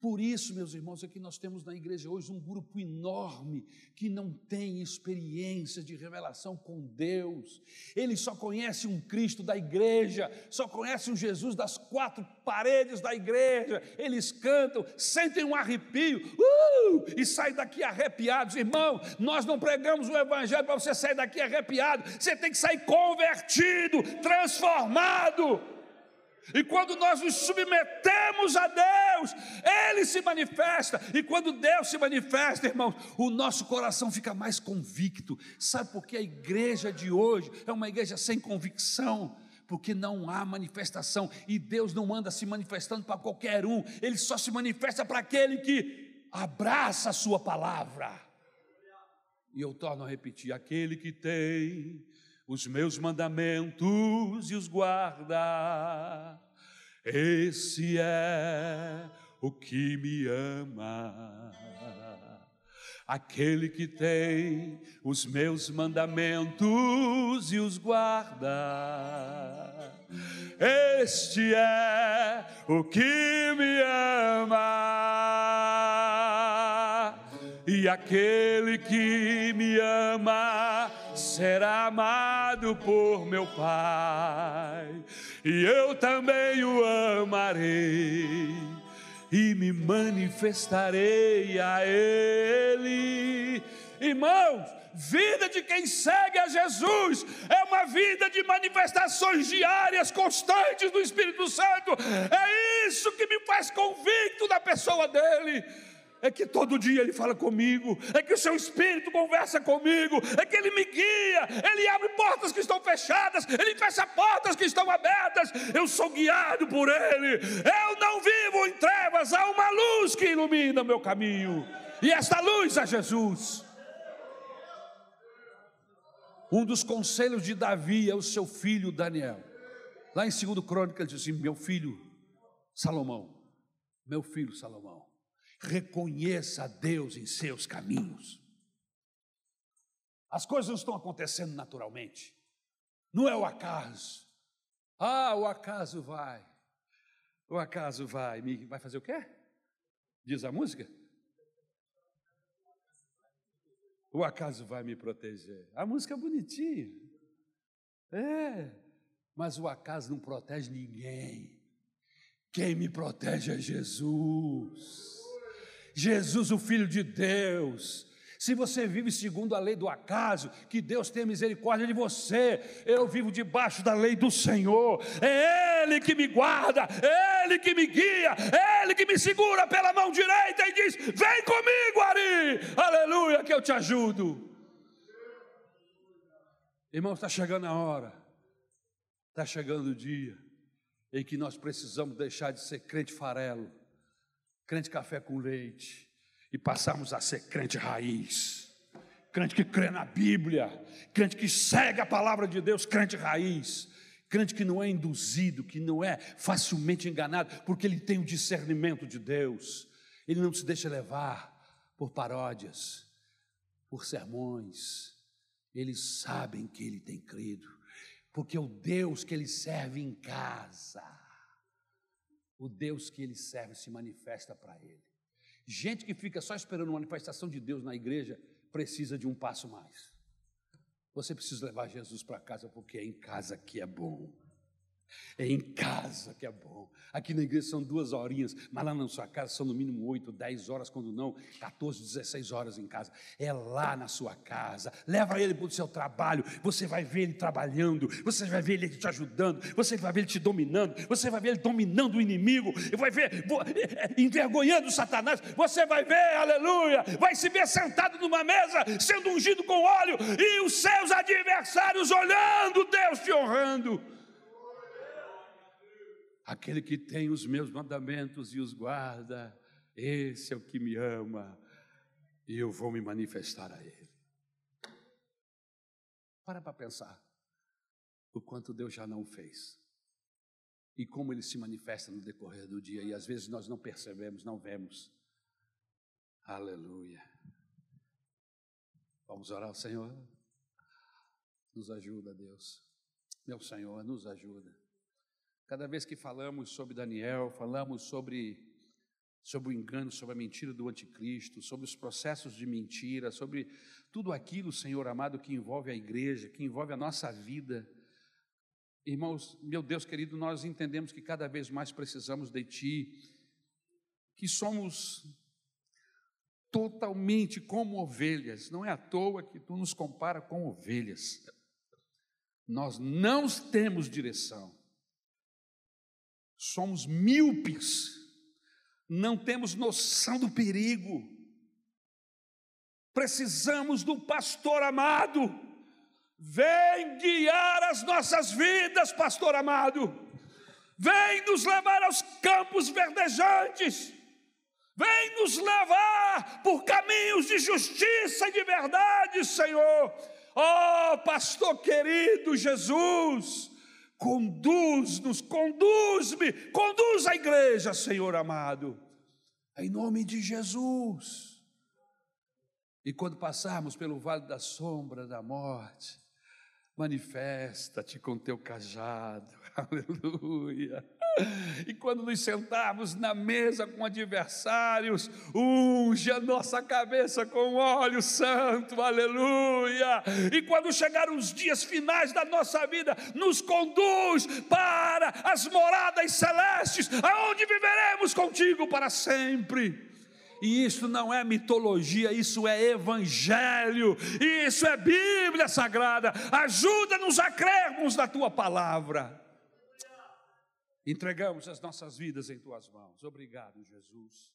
Por isso, meus irmãos, é que nós temos na igreja hoje um grupo enorme que não tem experiência de revelação com Deus. Ele só conhece um Cristo da igreja, só conhece um Jesus das quatro paredes da igreja. Eles cantam, sentem um arrepio uh, e saem daqui arrepiados. Irmão, nós não pregamos o Evangelho para você sair daqui arrepiado, você tem que sair convertido, transformado. E quando nós nos submetemos a Deus, Ele se manifesta. E quando Deus se manifesta, irmãos, o nosso coração fica mais convicto. Sabe por que a igreja de hoje é uma igreja sem convicção? Porque não há manifestação. E Deus não anda se manifestando para qualquer um. Ele só se manifesta para aquele que abraça a Sua palavra. E eu torno a repetir: aquele que tem os meus mandamentos e os guarda. Esse é o que me ama. aquele que tem os meus mandamentos e os guarda. Este é o que me ama, e aquele que me ama será amado por meu Pai, e eu também o amarei e me manifestarei a Ele. Irmãos, vida de quem segue a Jesus é uma vida de manifestações diárias, constantes do Espírito Santo. É isso que me faz convicto da pessoa dele é que todo dia Ele fala comigo, é que o Seu Espírito conversa comigo, é que Ele me guia, Ele abre portas que estão fechadas, Ele fecha portas que estão abertas, eu sou guiado por Ele, eu não vivo em trevas, há uma luz que ilumina o meu caminho, e esta luz é Jesus. Um dos conselhos de Davi é o seu filho Daniel. Lá em 2 Crônica ele diz assim: Meu filho Salomão, meu filho Salomão, reconheça a Deus em seus caminhos. As coisas não estão acontecendo naturalmente, não é o acaso. Ah, o acaso vai, o acaso vai, vai fazer o quê? Diz a música? O acaso vai me proteger. A música é bonitinha. É, mas o acaso não protege ninguém. Quem me protege é Jesus. Jesus, o Filho de Deus. Se você vive segundo a lei do acaso, que Deus tenha misericórdia de você. Eu vivo debaixo da lei do Senhor. É Ele que me guarda, é Ele que me guia, é Ele que me segura pela mão direita e diz: Vem comigo, Ari, aleluia, que eu te ajudo. Irmão, está chegando a hora, está chegando o dia em que nós precisamos deixar de ser crente farelo crente café com leite, e passarmos a ser crente raiz, crente que crê na Bíblia, crente que segue a palavra de Deus, crente raiz, crente que não é induzido, que não é facilmente enganado, porque ele tem o discernimento de Deus, ele não se deixa levar por paródias, por sermões, eles sabem que ele tem crido, porque o Deus que ele serve em casa, o Deus que ele serve se manifesta para ele. Gente que fica só esperando uma manifestação de Deus na igreja precisa de um passo mais. Você precisa levar Jesus para casa, porque é em casa que é bom. É em casa que é bom. Aqui na igreja são duas horinhas, mas lá na sua casa são no mínimo oito, dez horas, quando não, 14, 16 horas em casa. É lá na sua casa. Leva ele para o seu trabalho. Você vai ver ele trabalhando, você vai ver ele te ajudando, você vai ver ele te dominando, você vai ver ele dominando o inimigo, vai ver é, é, envergonhando Satanás. Você vai ver, aleluia, vai se ver sentado numa mesa, sendo ungido com óleo, e os seus adversários olhando, Deus te honrando. Aquele que tem os meus mandamentos e os guarda, esse é o que me ama, e eu vou me manifestar a Ele. Para para pensar o quanto Deus já não fez e como Ele se manifesta no decorrer do dia, e às vezes nós não percebemos, não vemos. Aleluia. Vamos orar ao Senhor. Nos ajuda, Deus. Meu Senhor, nos ajuda. Cada vez que falamos sobre Daniel, falamos sobre, sobre o engano, sobre a mentira do anticristo, sobre os processos de mentira, sobre tudo aquilo, Senhor amado, que envolve a igreja, que envolve a nossa vida. Irmãos, meu Deus querido, nós entendemos que cada vez mais precisamos de Ti, que somos totalmente como ovelhas, não é à toa que Tu nos compara com ovelhas. Nós não temos direção somos míopes, não temos noção do perigo. Precisamos do pastor amado. Vem guiar as nossas vidas, pastor amado. Vem nos levar aos campos verdejantes. Vem nos levar por caminhos de justiça e de verdade, Senhor. Oh, pastor querido Jesus, conduz-nos, conduz-me, conduz a igreja, Senhor amado, em nome de Jesus. E quando passarmos pelo vale da sombra da morte, manifesta-te com teu cajado, *laughs* aleluia. *laughs* E quando nos sentarmos na mesa com adversários, unge a nossa cabeça com óleo santo, aleluia. E quando chegar os dias finais da nossa vida, nos conduz para as moradas celestes, aonde viveremos contigo para sempre. E isso não é mitologia, isso é evangelho, isso é Bíblia Sagrada. Ajuda-nos a crermos na tua palavra. Entregamos as nossas vidas em tuas mãos. Obrigado, Jesus.